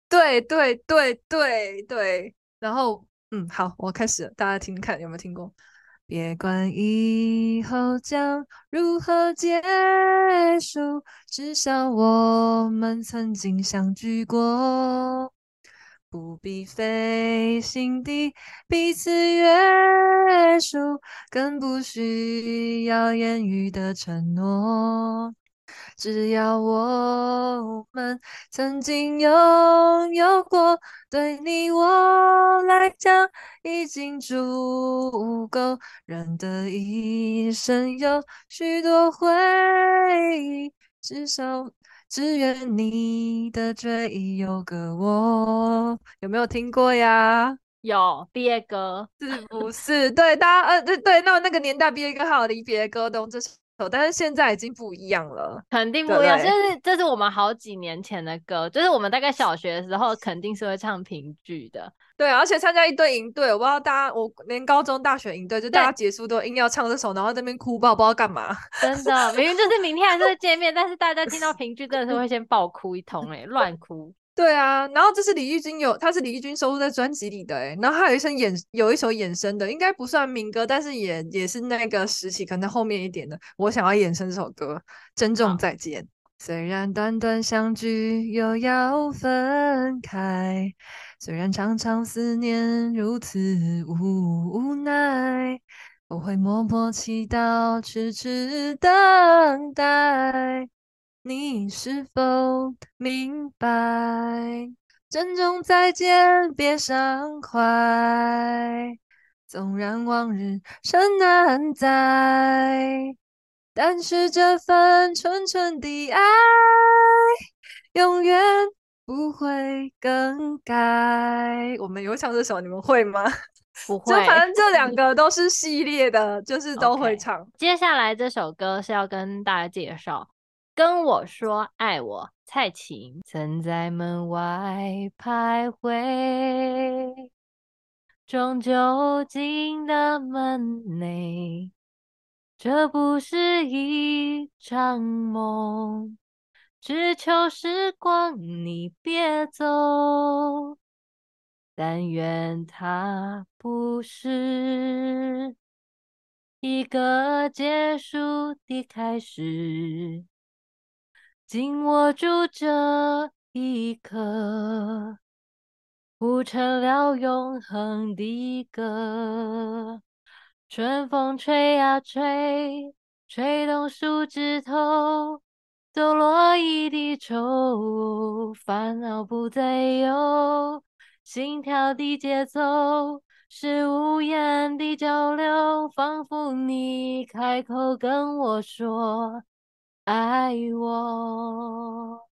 Speaker 2: 对对对对对。然后嗯，好，我开始了，大家听听看有没有听过。别管以后将如何结束，至少我们曾经相聚过。不必费心地彼此约束，更不需要言语的承诺。只要我们曾经拥有过，对你我来讲已经足够。人的一生有许多回忆，至少只愿你的追忆有个我。有没有听过呀？
Speaker 1: 有毕业歌
Speaker 2: 是不是？对，大家呃，对对，那那个年代毕业歌还有离别歌都这是。但是现在已经不一样了，
Speaker 1: 肯定不一样。就是这是我们好几年前的歌，就是我们大概小学的时候肯定是会唱评剧的。
Speaker 2: 对，而且参加一堆营队，我不知道大家，我连高中、大学营队，就大家结束都硬要唱这首，然后在那边哭爆，不知道干嘛。(laughs)
Speaker 1: 真的，明明就是明天还是会见面，但是大家听到 (laughs) 评剧真的是会先爆哭一通，欸，哎，乱哭。
Speaker 2: 对啊，然后这是李玉君有，他是李玉君收录在专辑里的哎，然后还有一首衍，有一首衍生的，应该不算民歌，但是也也是那个时期，可能后面一点的。我想要衍生这首歌，珍重再见。虽然短短相聚又要分开，虽然常常思念如此无奈，我会默默祈祷，痴痴等待。你是否明白？珍重再见，别伤怀。纵然往日深难再，但是这份纯纯的爱，永远不会更改。我们有唱这首，你们会吗？(laughs)
Speaker 1: 不会，
Speaker 2: 就反正这两 (laughs) 个都是系列的，就是都会唱。
Speaker 1: Okay. 接下来这首歌是要跟大家介绍，跟我说爱我，蔡琴曾在门外徘徊，终究进了门内，这不是一场梦，只求时光你别走。但愿它不是一个结束的开始，紧握住这一刻，谱成了永恒的歌。春风吹呀吹，吹动树枝头，抖落一地愁，烦恼不再有。心跳的节奏是无言的交流，仿佛你开口跟我说爱我。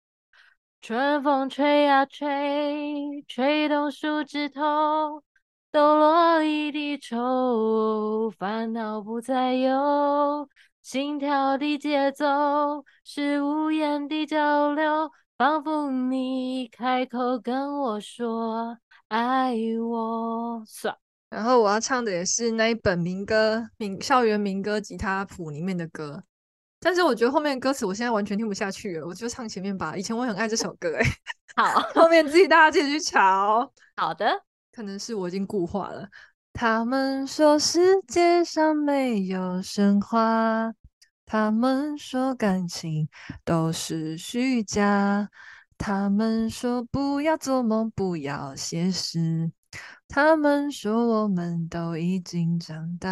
Speaker 1: 春风吹呀吹，吹动树枝头，抖落一地愁，烦恼不再有。心跳的节奏是无言的交流。仿佛你开口跟我说爱我，算。
Speaker 2: 然后我要唱的也是那一本民歌民校园民歌吉他谱里面的歌，但是我觉得后面歌词我现在完全听不下去了，我就唱前面吧。以前我很爱这首歌，哎，
Speaker 1: 好，
Speaker 2: 后面自己大家自己去瞧。(laughs)
Speaker 1: 好的，
Speaker 2: 可能是我已经固化了。他们说世界上没有神话。他们说感情都是虚假，他们说不要做梦，不要写诗，他们说我们都已经长大。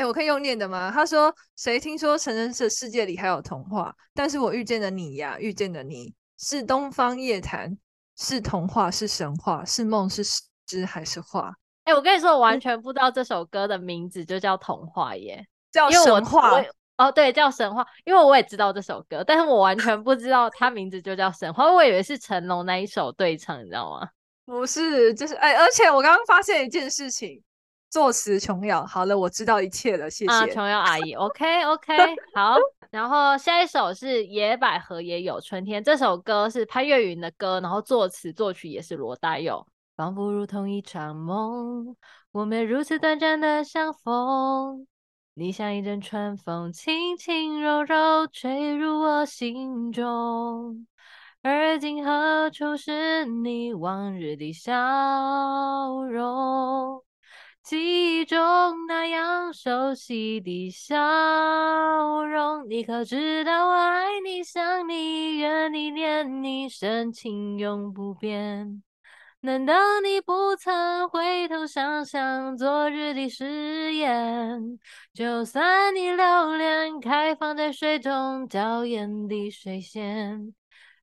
Speaker 2: 哎，我可以用念的吗？他说：“谁听说成人的世界里还有童话？但是我遇见了你呀，遇见了你是东方夜谭，是童话，是神话，是梦，是诗还是画？”
Speaker 1: 哎，我跟你说，我完全不知道这首歌的名字就叫童话耶，
Speaker 2: 叫神话。
Speaker 1: 哦，对，叫神话，因为我也知道这首歌，但是我完全不知道它名字就叫神话，我以为是成龙那一首对唱，你知道吗？
Speaker 2: 不是，就是哎，而且我刚刚发现一件事情，作词琼瑶。好了，我知道一切了，谢谢。啊，
Speaker 1: 琼瑶阿姨，(laughs) OK OK，好。然后下一首是野百合也有春天，这首歌是潘越云的歌，然后作词作曲也是罗大佑。仿佛如同一场梦，我们如此短暂的相逢。你像一阵春风，轻轻柔柔吹入我心中。而今何处是你往日的笑容？记忆中那样熟悉的笑容，你可知道我爱你、想你、怨你、念你，深情永不变。难道你不曾回头想想昨日的誓言？就算你留恋开放在水中娇艳的水仙，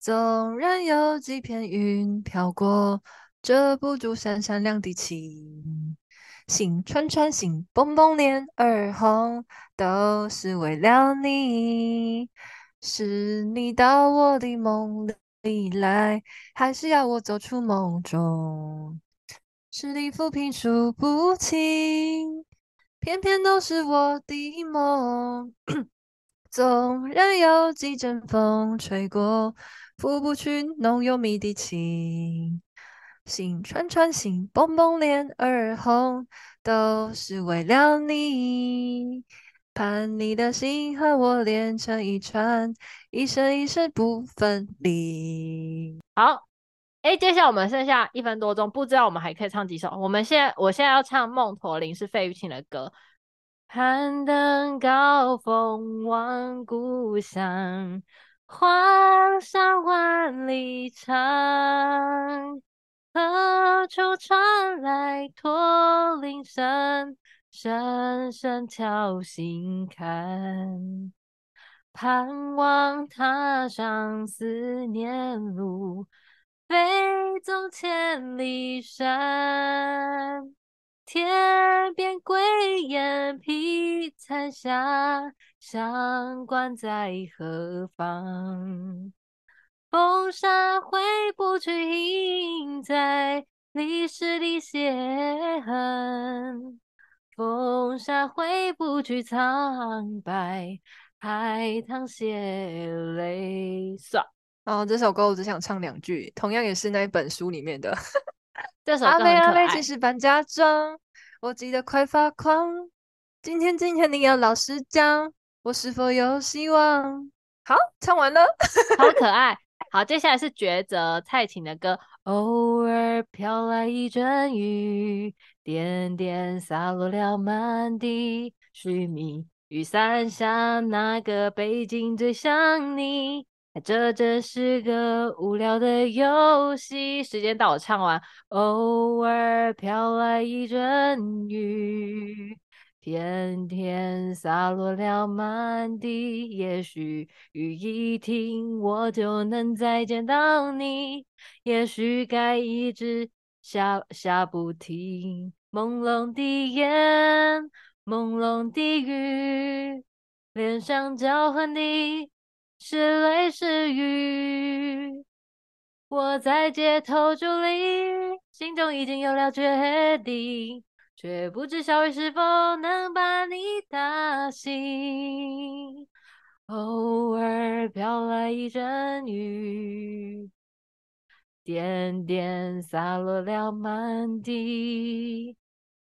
Speaker 2: 纵然有几片云飘过，遮不住闪闪亮的星。星串串，心蹦蹦，脸儿红，都是为了你。是你到我的梦里来，还是要我走出梦中？十里浮萍数不清，偏偏都是我的梦。(coughs) 纵然有几阵风吹过，拂不去浓又密的情。心串串，心蹦蹦，脸儿红，都是为了你。盼你的心和我连成一串，一生一世不分离。
Speaker 1: 好。哎，接下来我们剩下一分多钟，不知道我们还可以唱几首。我们现在，我现在要唱《梦驼铃》，是费玉清的歌。攀登高峰望故乡，黄沙万里长。何处传来驼铃声？声声敲心坎，盼望踏上思念路，飞纵千里山。天边归雁披残霞，乡关在何方？风沙挥不去，印在历史的血痕。风沙挥不去，苍白海棠血泪。算。
Speaker 2: 哦，这首歌我只想唱两句，同样也是那一本书里面的。阿妹阿妹，其实搬家装，我急得快发狂。今天今天你要老实讲，我是否有希望？好，唱完了，
Speaker 1: 好可 (laughs) 爱。好，接下来是抉择蔡琴的歌。偶尔飘来一阵雨，点点洒落了满地。须弥雨伞下，那个背景最像你？这真是个无聊的游戏。时间到，我唱完。偶尔飘来一阵雨，片片洒落了满地。也许雨一停，我就能再见到你。也许该一直下下不停。朦胧的眼，朦胧的雨，脸上交换的。是泪是雨，我在街头伫立，心中已经有了决定，却不知小雨是否能把你打醒。偶尔飘来一阵雨，点点洒落了满地，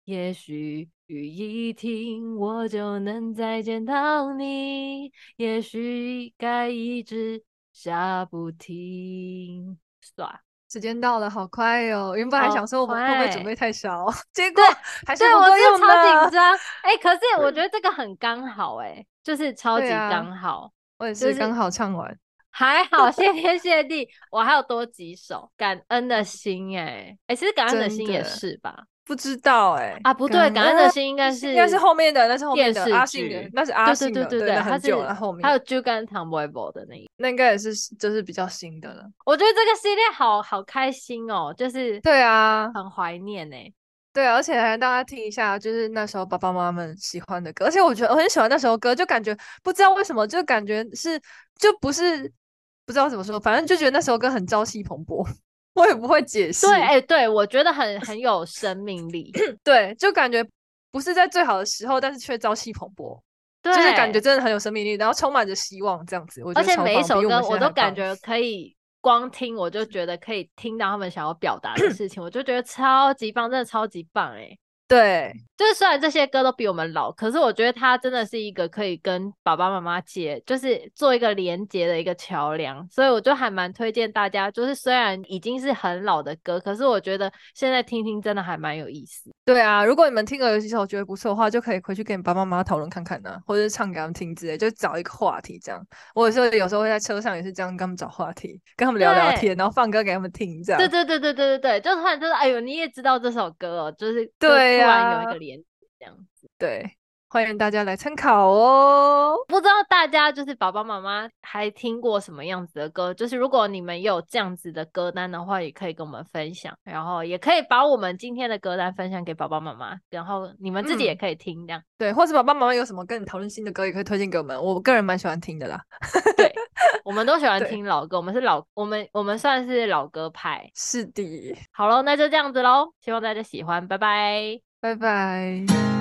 Speaker 1: 也许。雨一停，我就能再见到你。也许该一直下不停。算，
Speaker 2: 时间到了，好快哟、哦！原本还想说我们会不会准备太少，(laughs) 结果
Speaker 1: 对
Speaker 2: 还是不够用的。
Speaker 1: 我是超紧张。哎、欸，可是 (laughs) 我觉得这个很刚好、欸，哎，就是超级刚好、啊。
Speaker 2: 我也是刚好唱完，就是、
Speaker 1: 还好，谢天谢地，我还有多几首感恩的心、欸，哎，哎，其实感恩的心也是吧。
Speaker 2: 不知道哎、欸、
Speaker 1: 啊，不对，感恩的心应该是
Speaker 2: 应该是后面的，那是后面的阿信
Speaker 1: 的，
Speaker 2: 那是阿信的，
Speaker 1: 对对对对，
Speaker 2: 对很久了后面。
Speaker 1: 还有猪肝糖 boy boy 的那一，
Speaker 2: 那应该也是就是比较新的了。
Speaker 1: 我觉得这个系列好好开心哦，就是
Speaker 2: 对啊，
Speaker 1: 很怀念哎，
Speaker 2: 对，而且还让大家听一下，就是那时候爸爸妈妈们喜欢的歌，而且我觉得我很喜欢那首歌，就感觉不知道为什么，就感觉是就不是不知道怎么说，反正就觉得那首歌很朝气蓬勃。我也不会解释。
Speaker 1: 对，哎、欸，对，我觉得很很有生命力。(coughs)
Speaker 2: 对，就感觉不是在最好的时候，但是却朝气蓬勃。对，就是感觉真的很有生命力，然后充满着希望，这样子。我觉得
Speaker 1: 而且每一首歌我，我都感觉可以光听，我就觉得可以听到他们想要表达的事情，我就觉得超级棒，真的超级棒，哎。
Speaker 2: 对，
Speaker 1: 就是虽然这些歌都比我们老，可是我觉得它真的是一个可以跟爸爸妈妈接，就是做一个连接的一个桥梁，所以我就还蛮推荐大家，就是虽然已经是很老的歌，可是我觉得现在听听真的还蛮有意思。
Speaker 2: 对啊，如果你们听了有几首觉得不错的话，就可以回去跟你爸爸妈妈讨论看看呢、啊，或者是唱给他们听之类，就找一个话题这样。我有时候有时候会在车上也是这样跟他们找话题，跟他们聊聊天，然后放歌给他们听这样。
Speaker 1: 对对对对对对对，就突然就是哎呦，你也知道这首歌哦，就是对。突然有一个连这样子，
Speaker 2: 对，欢迎大家来参考哦。
Speaker 1: 不知道大家就是爸爸妈妈还听过什么样子的歌？就是如果你们有这样子的歌单的话，也可以跟我们分享，然后也可以把我们今天的歌单分享给爸爸妈妈，然后你们自己也可以听这样。嗯、
Speaker 2: 对，或者爸爸妈妈有什么跟你讨论新的歌，也可以推荐给我们。我个人蛮喜欢听的啦。
Speaker 1: 对，(laughs) 我们都喜欢听老歌，我们是老，我们我们算是老歌派。
Speaker 2: 是的。
Speaker 1: 好喽，那就这样子喽，希望大家喜欢，拜拜。
Speaker 2: 拜拜。